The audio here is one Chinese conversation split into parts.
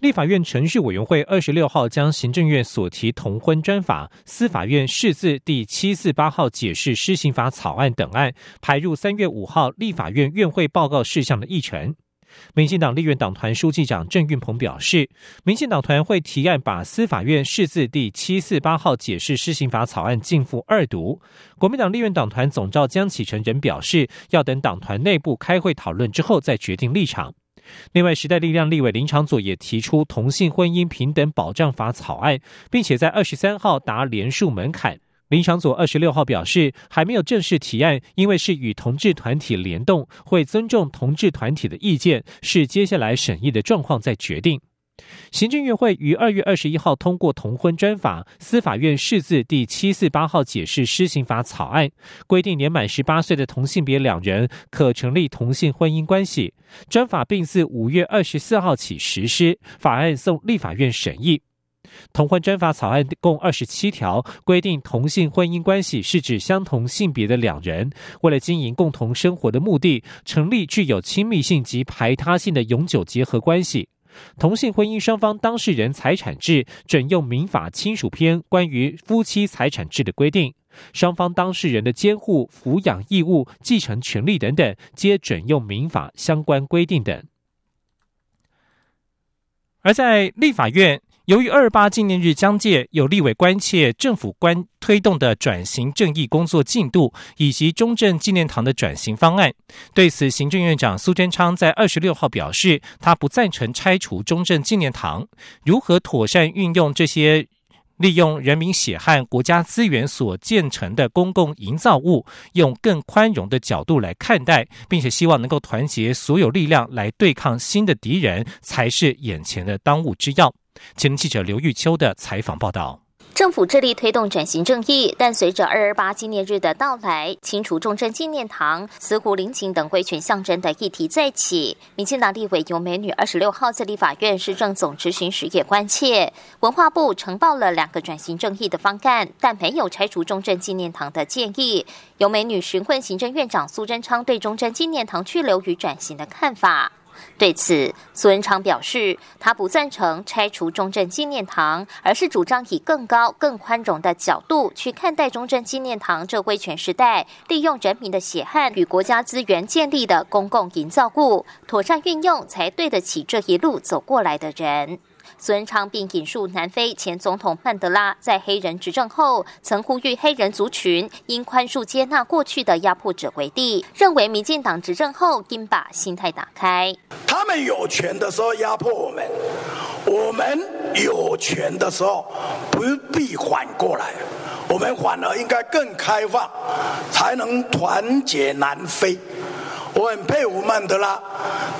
立法院程序委员会二十六号将行政院所提同婚专法、司法院释字第七四八号解释施行法草案等案排入三月五号立法院院会报告事项的议程。民进党立院党团书记长郑运鹏表示，民进党团会提案把司法院释字第七四八号解释施行法草案进赴二读。国民党立院党团总召江启臣人表示，要等党团内部开会讨论之后再决定立场。另外，时代力量立委林长佐也提出同性婚姻平等保障法草案，并且在二十三号达连署门槛。林长佐二十六号表示，还没有正式提案，因为是与同志团体联动，会尊重同志团体的意见，是接下来审议的状况再决定。行政院会于二月二十一号通过同婚专法，司法院释字第七四八号解释施行法草案，规定年满十八岁的同性别两人可成立同性婚姻关系。专法并自五月二十四号起实施，法案送立法院审议。同婚专法草案共二十七条，规定同性婚姻关系是指相同性别的两人为了经营共同生活的目的，成立具有亲密性及排他性的永久结合关系。同性婚姻双方当事人财产制准用民法亲属篇关于夫妻财产制的规定，双方当事人的监护、抚养义务、继承权利等等，皆准用民法相关规定等。而在立法院。由于二八纪念日将届，有立委关切政府关推动的转型正义工作进度，以及中正纪念堂的转型方案。对此，行政院长苏贞昌在二十六号表示，他不赞成拆除中正纪念堂。如何妥善运用这些利用人民血汗、国家资源所建成的公共营造物，用更宽容的角度来看待，并且希望能够团结所有力量来对抗新的敌人，才是眼前的当务之要。请记者刘玉秋的采访报道：政府致力推动转型正义，但随着二二八纪念日的到来，清除重症纪念堂、慈湖陵寝等威权象征的议题再起。民进党立委尤美女二十六号在立法院市政总执行时也关切，文化部呈报了两个转型正义的方案，但没有拆除重症纪念堂的建议。尤美女询问行政院长苏贞昌对重症纪念堂去留与转型的看法。对此，苏文昌表示，他不赞成拆除中正纪念堂，而是主张以更高、更宽容的角度去看待中正纪念堂这威权时代利用人民的血汗与国家资源建立的公共营造物，妥善运用才对得起这一路走过来的人。孙昌并引述南非前总统曼德拉在黑人执政后曾呼吁黑人族群应宽恕接纳过去的压迫者为帝，认为民进党执政后应把心态打开。他们有权的时候压迫我们，我们有权的时候不必反过来，我们反而应该更开放，才能团结南非。我很佩服曼德拉，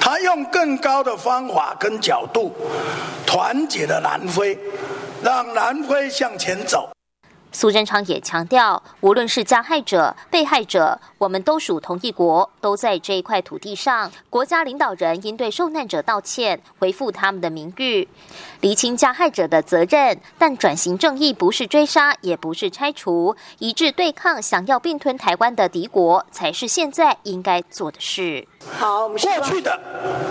他用更高的方法跟角度，团结了南非，让南非向前走。苏贞昌也强调，无论是加害者、被害者，我们都属同一国，都在这一块土地上。国家领导人应对受难者道歉，恢复他们的名誉，厘清加害者的责任。但转型正义不是追杀，也不是拆除，一致对抗想要并吞台湾的敌国，才是现在应该做的事。好，我们过去的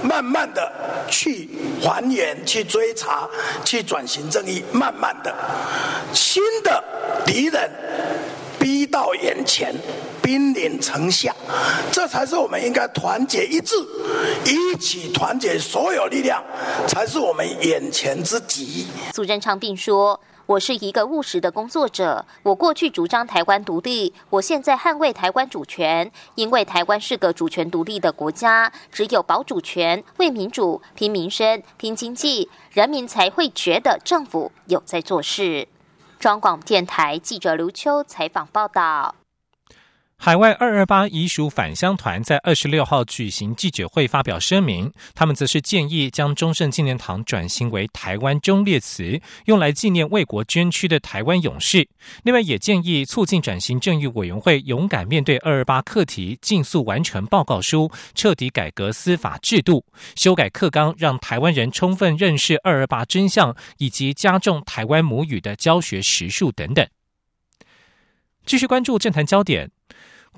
慢慢的去还原、去追查、去转型正义，慢慢的新的。敌人逼到眼前，兵临城下，这才是我们应该团结一致，一起团结所有力量，才是我们眼前之急。苏贞昌并说：“我是一个务实的工作者，我过去主张台湾独立，我现在捍卫台湾主权，因为台湾是个主权独立的国家，只有保主权、为民主、拼民生、拼经济，人民才会觉得政府有在做事。”中广电台记者刘秋采访报道。海外二二八遗属返乡团在二十六号举行记者会，发表声明。他们则是建议将中正纪念堂转型为台湾忠烈祠，用来纪念为国捐躯的台湾勇士。另外，也建议促进转型正义委员会勇敢面对二二八课题，尽速完成报告书，彻底改革司法制度，修改课纲，让台湾人充分认识二二八真相，以及加重台湾母语的教学时数等等。继续关注政坛焦点。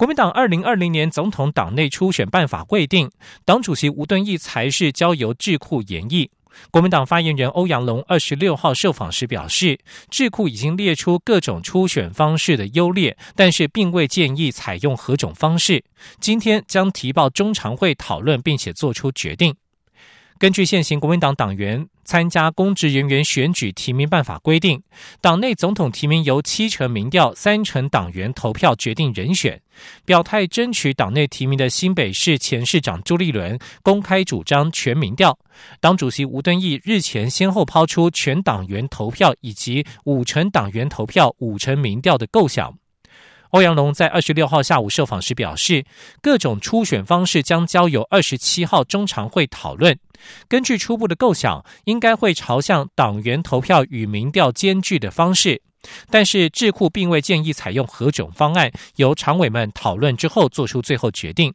国民党二零二零年总统党内初选办法规定，党主席吴敦义才是交由智库研议。国民党发言人欧阳龙二十六号受访时表示，智库已经列出各种初选方式的优劣，但是并未建议采用何种方式。今天将提报中常会讨论，并且做出决定。根据现行国民党党员参加公职人员选举提名办法规定，党内总统提名由七成民调、三成党员投票决定人选。表态争取党内提名的新北市前市长朱立伦公开主张全民调，党主席吴敦义日前先后抛出全党员投票以及五成党员投票、五成民调的构想。欧阳龙在二十六号下午受访时表示，各种初选方式将交由二十七号中常会讨论。根据初步的构想，应该会朝向党员投票与民调兼具的方式。但是智库并未建议采用何种方案，由常委们讨论之后做出最后决定。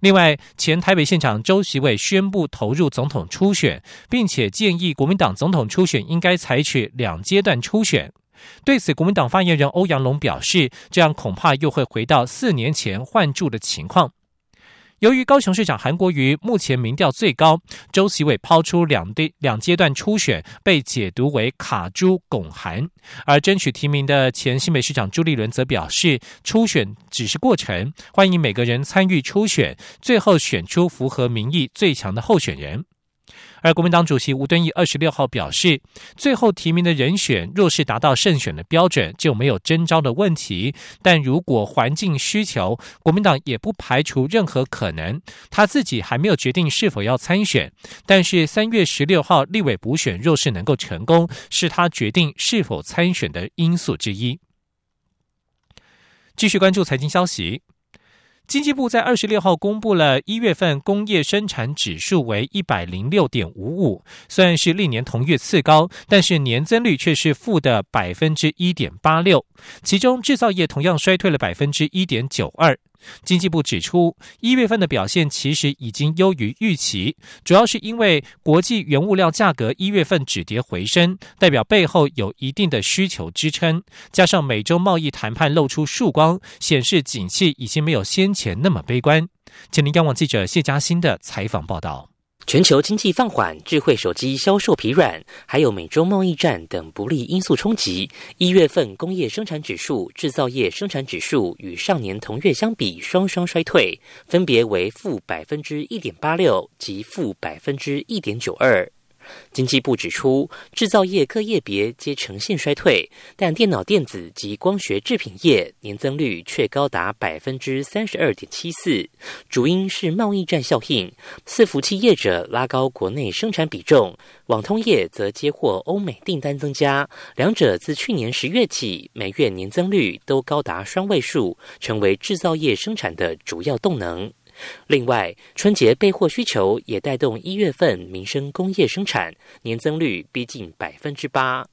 另外，前台北县长周习伟宣布投入总统初选，并且建议国民党总统初选应该采取两阶段初选。对此，国民党发言人欧阳龙表示，这样恐怕又会回到四年前换柱的情况。由于高雄市长韩国瑜目前民调最高，周习伟抛出两对两阶段初选，被解读为卡朱拱韩。而争取提名的前新北市长朱立伦则表示，初选只是过程，欢迎每个人参与初选，最后选出符合民意最强的候选人。而国民党主席吴敦义二十六号表示，最后提名的人选若是达到胜选的标准，就没有征召的问题。但如果环境需求，国民党也不排除任何可能。他自己还没有决定是否要参选，但是三月十六号立委补选若是能够成功，是他决定是否参选的因素之一。继续关注财经消息。经济部在二十六号公布了一月份工业生产指数为一百零六点五五，虽然是历年同月次高，但是年增率却是负的百分之一点八六，其中制造业同样衰退了百分之一点九二。经济部指出，一月份的表现其实已经优于预期，主要是因为国际原物料价格一月份止跌回升，代表背后有一定的需求支撑，加上美洲贸易谈判露出曙光，显示景气已经没有先前那么悲观。请您央网记者谢佳欣的采访报道。全球经济放缓、智慧手机销售疲软，还有美洲贸易战等不利因素冲击，一月份工业生产指数、制造业生产指数与上年同月相比双双衰退，分别为负百分之一点八六及负百分之一点九二。经济部指出，制造业各业别皆呈现衰退，但电脑电子及光学制品业年增率却高达百分之三十二点七四，主因是贸易战效应，伺服器业者拉高国内生产比重，网通业则接获欧美订单增加，两者自去年十月起每月年增率都高达双位数，成为制造业生产的主要动能。另外，春节备货需求也带动一月份民生工业生产年增率逼近百分之八。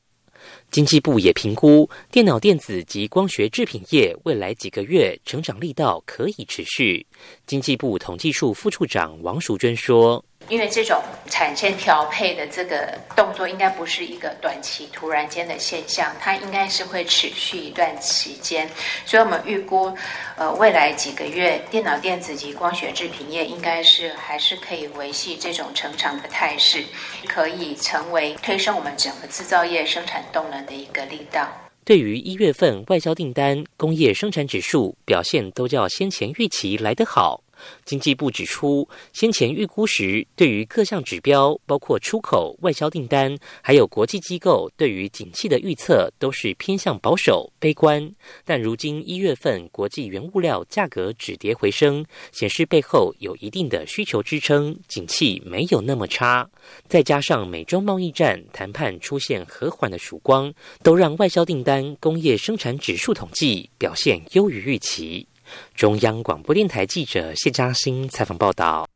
经济部也评估电脑电子及光学制品业未来几个月成长力道可以持续。经济部统计处副处长王淑娟说。因为这种产线调配的这个动作，应该不是一个短期突然间的现象，它应该是会持续一段期间。所以我们预估，呃，未来几个月，电脑电子及光学制品业应该是还是可以维系这种成长的态势，可以成为推升我们整个制造业生产动能的一个力道。对于一月份外销订单、工业生产指数表现，都较先前预期来得好。经济部指出，先前预估时，对于各项指标，包括出口、外销订单，还有国际机构对于景气的预测，都是偏向保守、悲观。但如今一月份国际原物料价格止跌回升，显示背后有一定的需求支撑，景气没有那么差。再加上美中贸易战谈判出现和缓的曙光，都让外销订单、工业生产指数统计表现优于预期。中央广播电台记者谢嘉欣采访报道。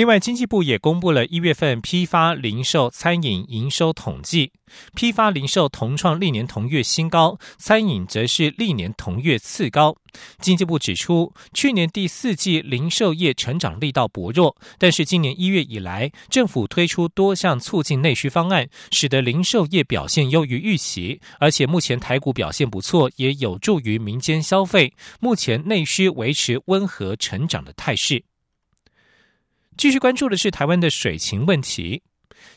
另外，经济部也公布了一月份批发、零售、餐饮营收统计，批发、零售同创历年同月新高，餐饮则是历年同月次高。经济部指出，去年第四季零售业成长力道薄弱，但是今年一月以来，政府推出多项促进内需方案，使得零售业表现优于预期，而且目前台股表现不错，也有助于民间消费，目前内需维持温和成长的态势。继续关注的是台湾的水情问题。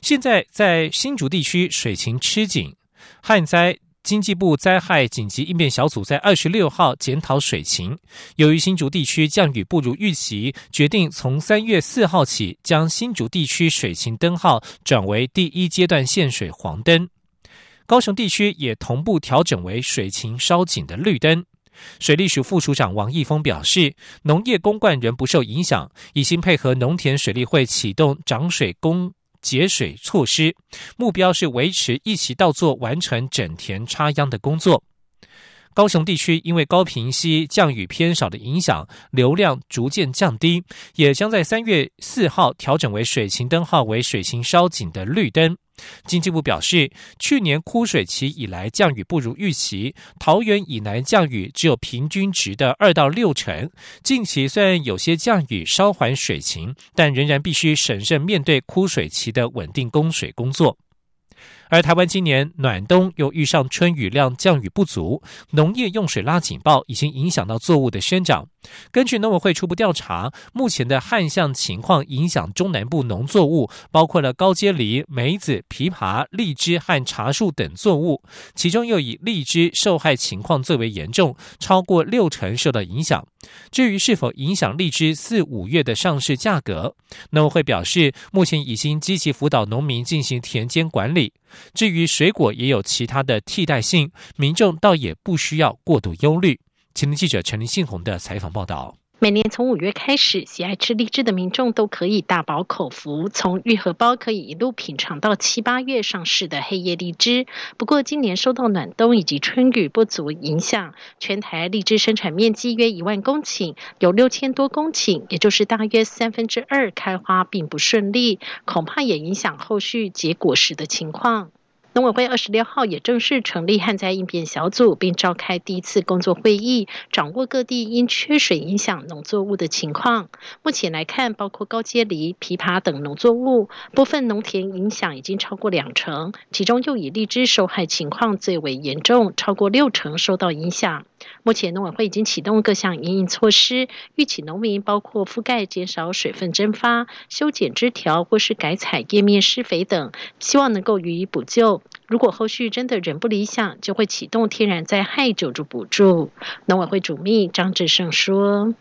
现在在新竹地区水情吃紧，旱灾经济部灾害紧急应变小组在二十六号检讨水情。由于新竹地区降雨不如预期，决定从三月四号起将新竹地区水情灯号转为第一阶段限水黄灯。高雄地区也同步调整为水情稍紧的绿灯。水利署副署长王义峰表示，农业公灌仍不受影响，已经配合农田水利会启动涨水供节水措施，目标是维持一起到做完成整田插秧的工作。高雄地区因为高平溪降雨偏少的影响，流量逐渐降低，也将在三月四号调整为水情灯号为水情稍紧的绿灯。经济部表示，去年枯水期以来降雨不如预期，桃园以南降雨只有平均值的二到六成。近期虽然有些降雨稍缓水情，但仍然必须审慎面对枯水期的稳定供水工作。而台湾今年暖冬又遇上春雨量降雨不足，农业用水拉警报已经影响到作物的生长。根据农委会初步调查，目前的旱象情况影响中南部农作物，包括了高阶梨、梅子、枇杷、荔枝和茶树等作物，其中又以荔枝受害情况最为严重，超过六成受到影响。至于是否影响荔枝四五月的上市价格，农委会表示，目前已经积极辅导农民进行田间管理。至于水果也有其他的替代性，民众倒也不需要过度忧虑。青年记者陈林信宏的采访报道。每年从五月开始，喜爱吃荔枝的民众都可以大饱口福，从玉荷包可以一路品尝到七八月上市的黑叶荔枝。不过，今年受到暖冬以及春雨不足影响，全台荔枝生产面积约一万公顷，有六千多公顷，也就是大约三分之二开花并不顺利，恐怕也影响后续结果时的情况。农委会二十六号也正式成立旱灾应变小组，并召开第一次工作会议，掌握各地因缺水影响农作物的情况。目前来看，包括高阶梨、枇杷等农作物，部分农田影响已经超过两成，其中又以荔枝受害情况最为严重，超过六成受到影响。目前农委会已经启动各项营运措施，预请农民包括覆盖减少水分蒸发、修剪枝条或是改采叶面施肥等，希望能够予以补救。如果后续真的仍不理想，就会启动天然灾害救助补助。农委会主秘张志胜说。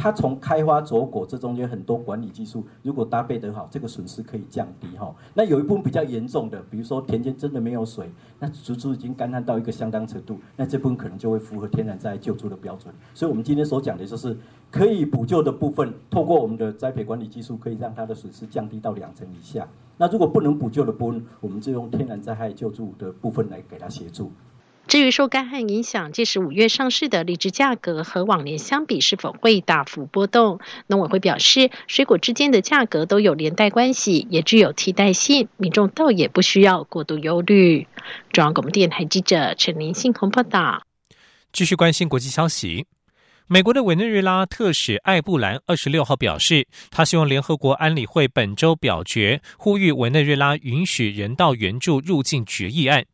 它从开花着果这中间很多管理技术，如果搭配得好，这个损失可以降低哈。那有一部分比较严重的，比如说田间真的没有水，那植株已经干旱到一个相当程度，那这部分可能就会符合天然灾害救助的标准。所以我们今天所讲的就是可以补救的部分，透过我们的栽培管理技术，可以让它的损失降低到两成以下。那如果不能补救的部分，我们就用天然灾害救助的部分来给它协助。至于受干旱影响，届时五月上市的荔枝价格和往年相比是否会大幅波动？农委会表示，水果之间的价格都有连带关系，也具有替代性，民众倒也不需要过度忧虑。中央广播电台记者陈林信鸿报道。继续关心国际消息，美国的委内瑞拉特使艾布兰二十六号表示，他希望联合国安理会本周表决，呼吁委内瑞拉允许人道援助入境决议案。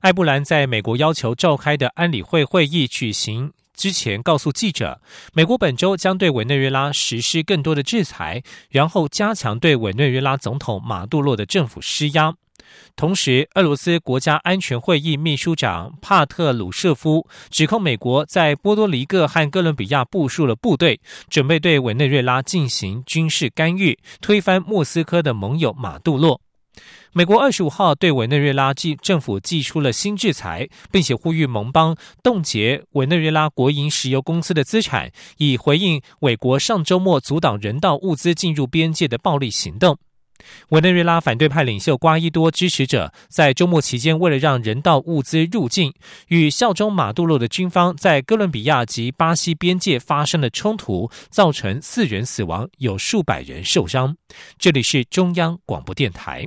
艾布兰在美国要求召开的安理会会议举行之前，告诉记者，美国本周将对委内瑞拉实施更多的制裁，然后加强对委内瑞拉总统马杜洛的政府施压。同时，俄罗斯国家安全会议秘书长帕特鲁舍夫指控美国在波多黎各和哥伦比亚部署了部队，准备对委内瑞拉进行军事干预，推翻莫斯科的盟友马杜洛。美国二十五号对委内瑞拉寄政府寄出了新制裁，并且呼吁盟邦冻结委内瑞拉国营石油公司的资产，以回应美国上周末阻挡人道物资进入边界的暴力行动。委内瑞拉反对派领袖瓜伊多支持者在周末期间，为了让人道物资入境，与效忠马杜罗的军方在哥伦比亚及巴西边界发生了冲突，造成四人死亡，有数百人受伤。这里是中央广播电台。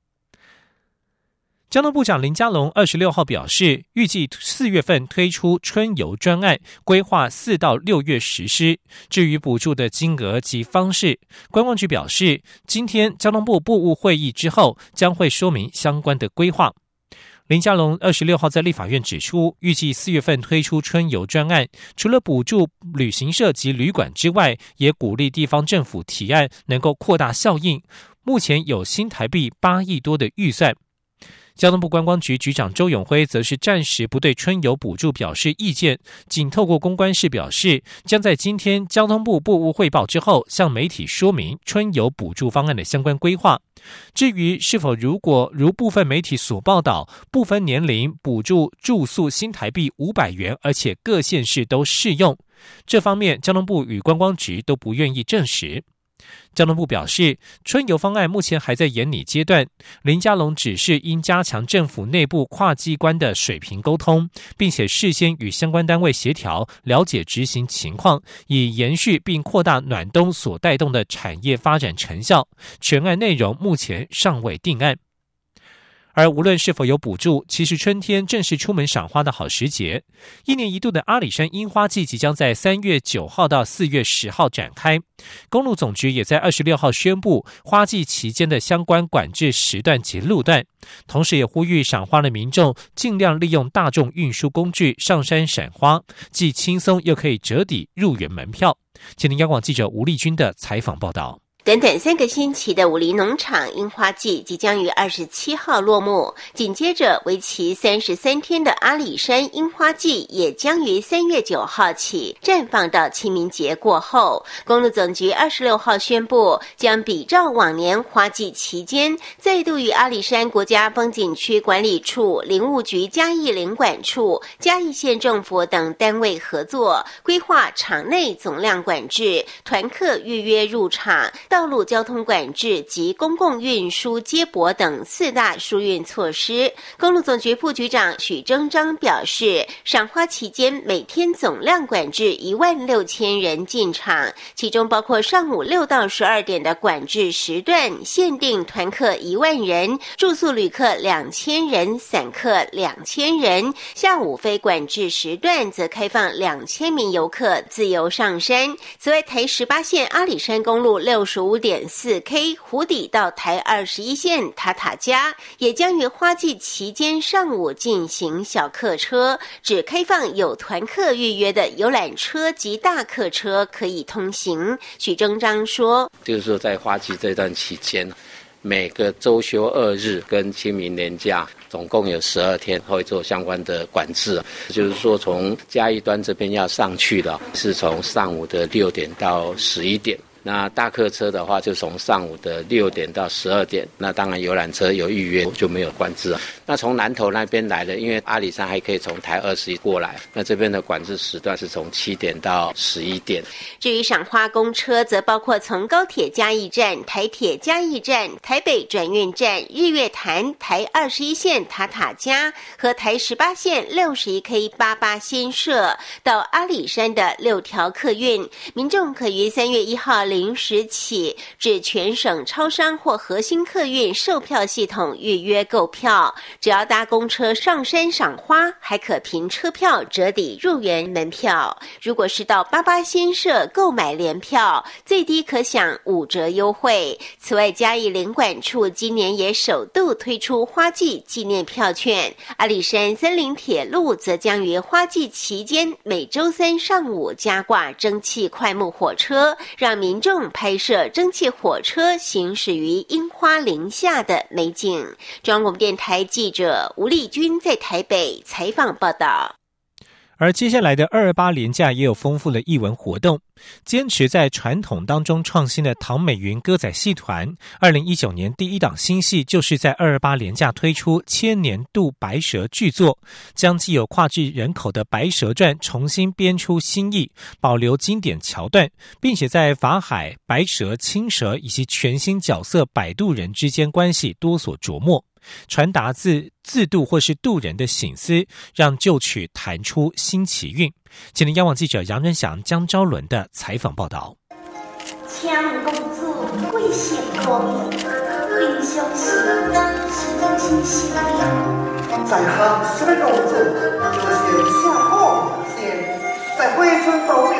交通部长林佳龙二十六号表示，预计四月份推出春游专案，规划四到六月实施。至于补助的金额及方式，观光局表示，今天交通部部务会议之后，将会说明相关的规划。林佳龙二十六号在立法院指出，预计四月份推出春游专案，除了补助旅行社及旅馆之外，也鼓励地方政府提案，能够扩大效应。目前有新台币八亿多的预算。交通部观光局局长周永辉则是暂时不对春游补助表示意见，仅透过公关室表示，将在今天交通部部务汇报之后，向媒体说明春游补助方案的相关规划。至于是否如果如部分媒体所报道，部分年龄补助住宿新台币五百元，而且各县市都适用，这方面交通部与观光局都不愿意证实。交通部表示，春游方案目前还在研拟阶段。林佳龙指示应加强政府内部跨机关的水平沟通，并且事先与相关单位协调，了解执行情况，以延续并扩大暖冬所带动的产业发展成效。全案内容目前尚未定案。而无论是否有补助，其实春天正是出门赏花的好时节。一年一度的阿里山樱花季即将在三月九号到四月十号展开。公路总局也在二十六号宣布花季期间的相关管制时段及路段，同时也呼吁赏花的民众尽量利用大众运输工具上山赏花，既轻松又可以折抵入园门票。请听央广记者吴丽君的采访报道。短短三个星期的武林农场樱花季即将于二十七号落幕，紧接着为期三十三天的阿里山樱花季也将于三月九号起绽放到清明节过后。公路总局二十六号宣布，将比照往年花季期间，再度与阿里山国家风景区管理处、林务局嘉义林管处、嘉义县政府等单位合作，规划场内总量管制、团客预约入场。道路交通管制及公共运输接驳等四大疏运措施。公路总局副局长许征章表示，赏花期间每天总量管制一万六千人进场，其中包括上午六到十二点的管制时段，限定团客一万人，住宿旅客两千人，散客两千人；下午非管制时段则开放两千名游客自由上山。此外，台十八线阿里山公路六十。五点四 K 湖底到台二十一线塔塔加，也将于花季期间上午进行小客车，只开放有团客预约的游览车及大客车可以通行。许征章说：“就是说，在花季这段期间，每个周休二日跟清明年假，总共有十二天会做相关的管制。就是说，从嘉义端这边要上去的，是从上午的六点到十一点。”那大客车的话，就从上午的六点到十二点。那当然游览车有预约就没有管制了。那从南头那边来的，因为阿里山还可以从台二十一过来，那这边的管制时段是从七点到十一点。至于赏花公车，则包括从高铁嘉义站、台铁嘉义站、台北转运站、日月潭、台二十一线塔塔加和台十八线六十一 K 八八新社到阿里山的六条客运，民众可于三月一号。零时起至全省超商或核心客运售票系统预约购票，只要搭公车上山赏花，还可凭车票折抵入园门票。如果是到八八新社购买联票，最低可享五折优惠。此外，嘉义领管处今年也首度推出花季纪念票券。阿里山森林铁路则将于花季期间每周三上午加挂蒸汽快木火车，让民。正拍摄蒸汽火车行驶于樱花林下的美景。中央广播电台记者吴丽君在台北采访报道。而接下来的二二八连假也有丰富的艺文活动。坚持在传统当中创新的唐美云歌仔戏团，二零一九年第一档新戏就是在二二八连假推出千年度白蛇剧作，将既有跨剧人口的《白蛇传》重新编出新意，保留经典桥段，并且在法海、白蛇、青蛇以及全新角色摆渡人之间关系多所琢磨。传达自自渡或是渡人的醒思，让旧曲弹出新奇韵。今天央网记者杨仁祥、江昭伦的采访报道。强公主贵姓国名？林兄喜，是真心喜在行什么公主？这些下后先，在回村都有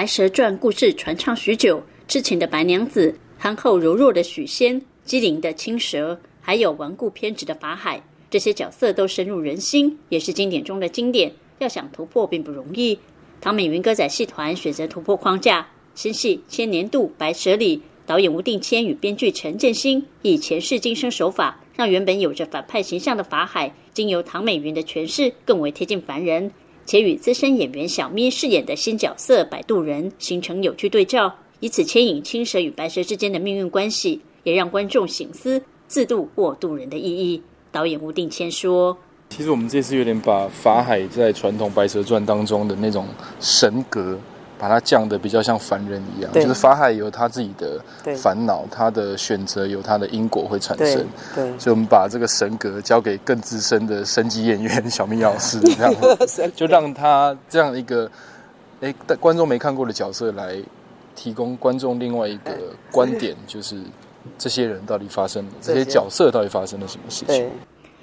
白蛇传》故事传唱许久，痴情的白娘子，憨厚柔弱的许仙，机灵的青蛇，还有顽固偏执的法海，这些角色都深入人心，也是经典中的经典。要想突破并不容易。唐美云歌仔戏团选择突破框架，新戏《千年度白蛇里》，导演吴定谦与编剧陈建新以前世今生手法，让原本有着反派形象的法海，经由唐美云的诠释更为贴近凡人，且与资深演员小咪饰演的新角色摆渡人形成有趣对照，以此牵引青蛇与白蛇之间的命运关系，也让观众醒思自渡或渡人的意义。导演吴定谦说。其实我们这次有点把法海在传统《白蛇传》当中的那种神格，把它降的比较像凡人一样。就是法海有他自己的烦恼，他的选择有他的因果会产生。对，所以我们把这个神格交给更资深的神级演员小明老师，这样。就让他这样一个哎观众没看过的角色来提供观众另外一个观点，就是这些人到底发生了这些。角色到底发生了什么事情。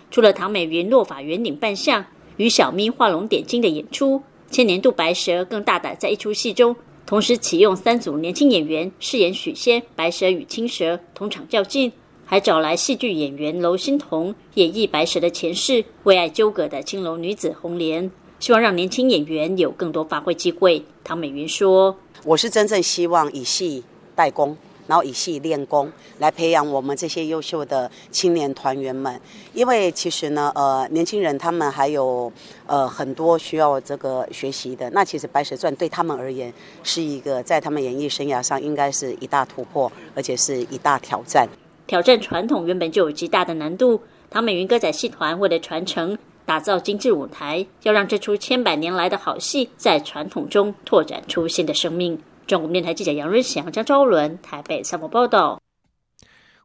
除了唐美云落法圆领扮相与小咪画龙点睛的演出，千年度白蛇更大胆在一出戏中同时启用三组年轻演员饰演许仙、白蛇与青蛇同场较劲，还找来戏剧演员娄欣彤演绎白蛇的前世，为爱纠葛的青楼女子红莲，希望让年轻演员有更多发挥机会。唐美云说：“我是真正希望以戏代功。”然后以戏练功，来培养我们这些优秀的青年团员们。因为其实呢，呃，年轻人他们还有呃很多需要这个学习的。那其实《白蛇传》对他们而言是一个在他们演艺生涯上应该是一大突破，而且是一大挑战。挑战传统原本就有极大的难度。唐美云歌仔戏团为了传承、打造精致舞台，要让这出千百年来的好戏在传统中拓展出新的生命。中国电台记者杨瑞祥、张昭伦台北采访报道。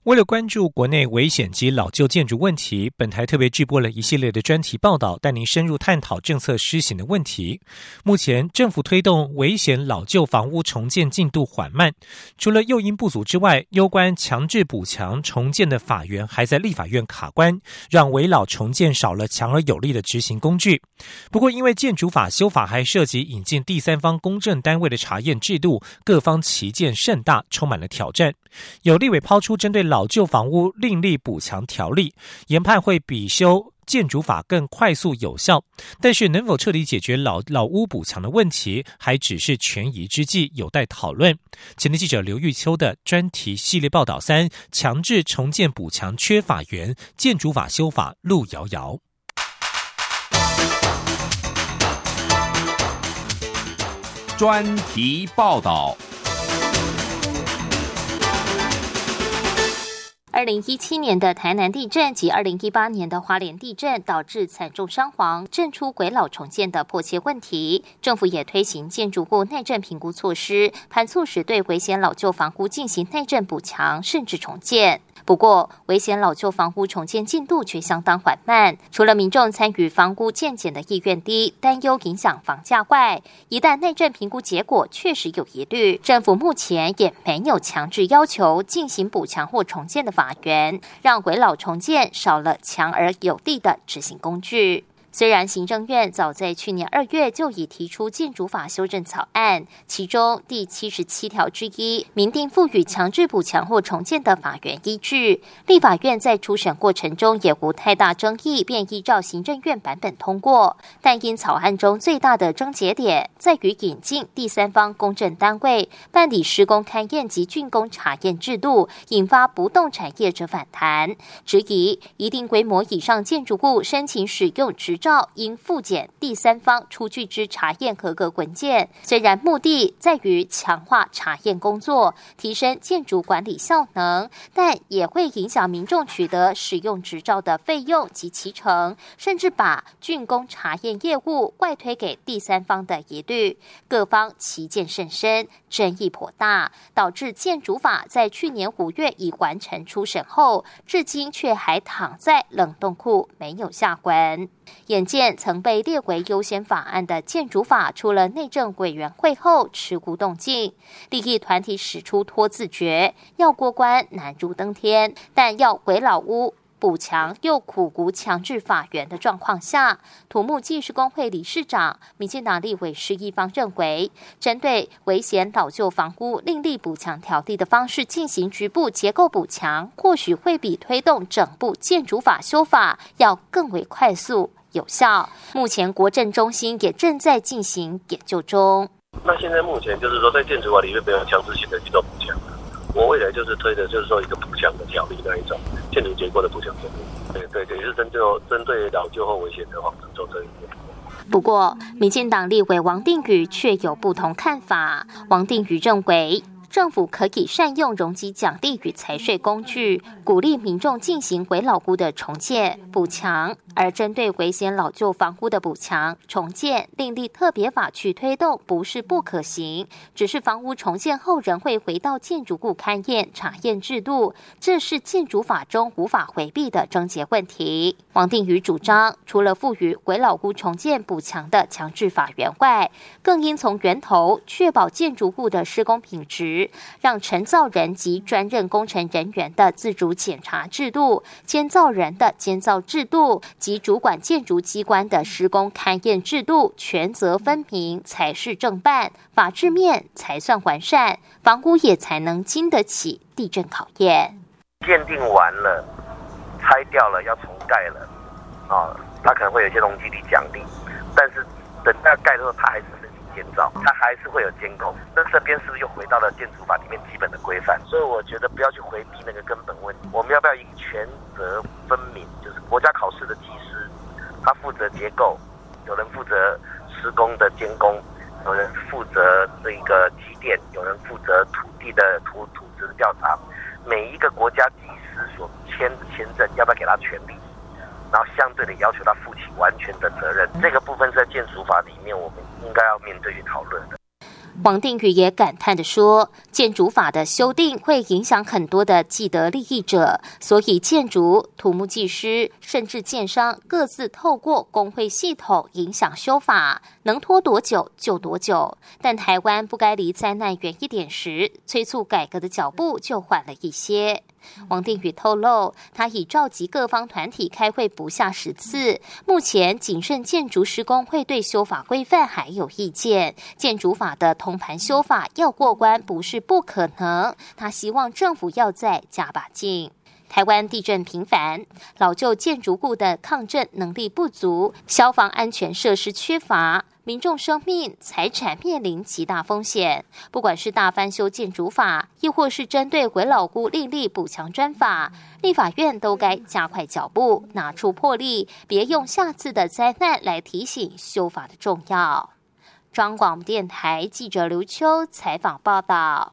为了关注国内危险及老旧建筑问题，本台特别制播了一系列的专题报道，带您深入探讨政策施行的问题。目前政府推动危险老旧房屋重建进度缓慢，除了诱因不足之外，攸关强制补强重建的法源还在立法院卡关，让危老重建少了强而有力的执行工具。不过，因为建筑法修法还涉及引进第三方公证单位的查验制度，各方旗舰甚大，充满了挑战。有立委抛出针对老旧房屋另立补强条例，研判会比修建筑法更快速有效，但是能否彻底解决老老屋补强的问题，还只是权宜之计，有待讨论。前天记者刘玉秋的专题系列报道三：强制重建补强缺法源，建筑法修法路遥遥。专题报道。二零一七年的台南地震及二零一八年的花莲地震导致惨重伤亡，震出鬼佬重建的迫切问题。政府也推行建筑物内震评估措施，盘促使对危险老旧房屋进行内震补强，甚至重建。不过，危险老旧房屋重建进度却相当缓慢。除了民众参与房屋建检的意愿低，担忧影响房价外，一旦内政评估结果确实有疑虑，政府目前也没有强制要求进行补强或重建的法源，让鬼老重建少了强而有力的执行工具。虽然行政院早在去年二月就已提出建筑法修正草案，其中第七十七条之一明定赋予强制补强或重建的法源依据，立法院在初审过程中也无太大争议，便依照行政院版本通过。但因草案中最大的症结点在于引进第三方公证单位办理施工勘验及竣工查验制度，引发不动产业者反弹，质疑一定规模以上建筑物申请使用执。照应复检第三方出具之查验合格文件，虽然目的在于强化查验工作、提升建筑管理效能，但也会影响民众取得使用执照的费用及其成，甚至把竣工查验业务怪推给第三方的疑虑。各方旗见甚深，争议颇大，导致建筑法在去年五月已完成初审后，至今却还躺在冷冻库，没有下文。眼见曾被列为优先法案的建筑法出了内政委员会后，持股动静，利益团体使出拖字诀，要过关难如登天。但要回老屋补强又苦无强制法源的状况下，土木技师工会理事长、民进党立委施一方认为，针对危险老旧房屋另立补强条例的方式进行局部结构补强，或许会比推动整部建筑法修法要更为快速。有效。目前国政中心也正在进行研究中。那现在目前就是说，在建筑法里面没有强制性的去做补强。我未来就是推的，就是说一个补强的条例那一种建筑结构的补强条例。对对对，也是针对针对老旧后危险的话做这一点。不过，民进党立委王定宇却有不同看法。王定宇认为。政府可以善用容积奖励与财税工具，鼓励民众进行回老屋的重建补强；而针对危险老旧房屋的补强重建，另立特别法去推动不是不可行，只是房屋重建后仍会回到建筑物勘验查验制度，这是建筑法中无法回避的症结问题。王定宇主张，除了赋予回老屋重建补强的强制法源外，更应从源头确保建筑物的施工品质。让承造人及专任工程人员的自主检查制度、监造人的监造制度及主管建筑机关的施工勘验制度权责分明，才是正办，法制面才算完善，房屋也才能经得起地震考验。鉴定完了，拆掉了要重盖了，啊，他可能会有些容积率奖励，但是等到盖的时候，他还是。建造，它还是会有监控。那这边是不是又回到了建筑法里面基本的规范？所以我觉得不要去回避那个根本问题。我们要不要以权责分明？就是国家考试的技师，他负责结构，有人负责施工的监工，有人负责这个机电，有人负责土地的土土质的调查。每一个国家技师所签的签证，要不要给他权利？然后相对的要求他负起完全的责任，这个部分在建筑法里面，我们应该要面对与讨论的。王定宇也感叹的说：“建筑法的修订会影响很多的既得利益者，所以建筑、土木技师甚至建商各自透过工会系统影响修法，能拖多久就多久。但台湾不该离灾难远一点时，催促改革的脚步就缓了一些。”王定宇透露，他已召集各方团体开会不下十次。目前，谨慎建筑施工会对修法规范还有意见。建筑法的通盘修法要过关，不是不可能。他希望政府要再加把劲。台湾地震频繁，老旧建筑物的抗震能力不足，消防安全设施缺乏。民众生命财产面临极大风险，不管是大翻修建筑法，亦或是针对鬼老屋另立补强专法，立法院都该加快脚步，拿出魄力，别用下次的灾难来提醒修法的重要。张广电台记者刘秋采访报道。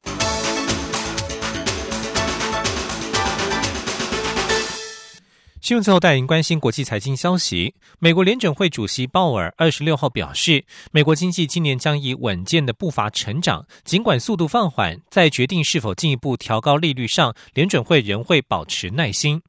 新闻最后带您关心国际财经消息。美国联准会主席鲍尔二十六号表示，美国经济今年将以稳健的步伐成长，尽管速度放缓，在决定是否进一步调高利率上，联准会仍会保持耐心。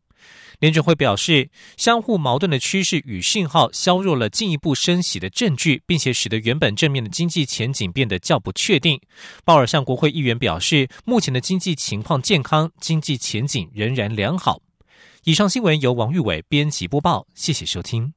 联准会表示，相互矛盾的趋势与信号削弱了进一步升息的证据，并且使得原本正面的经济前景变得较不确定。鲍尔向国会议员表示，目前的经济情况健康，经济前景仍然良好。以上新闻由王玉伟编辑播报，谢谢收听。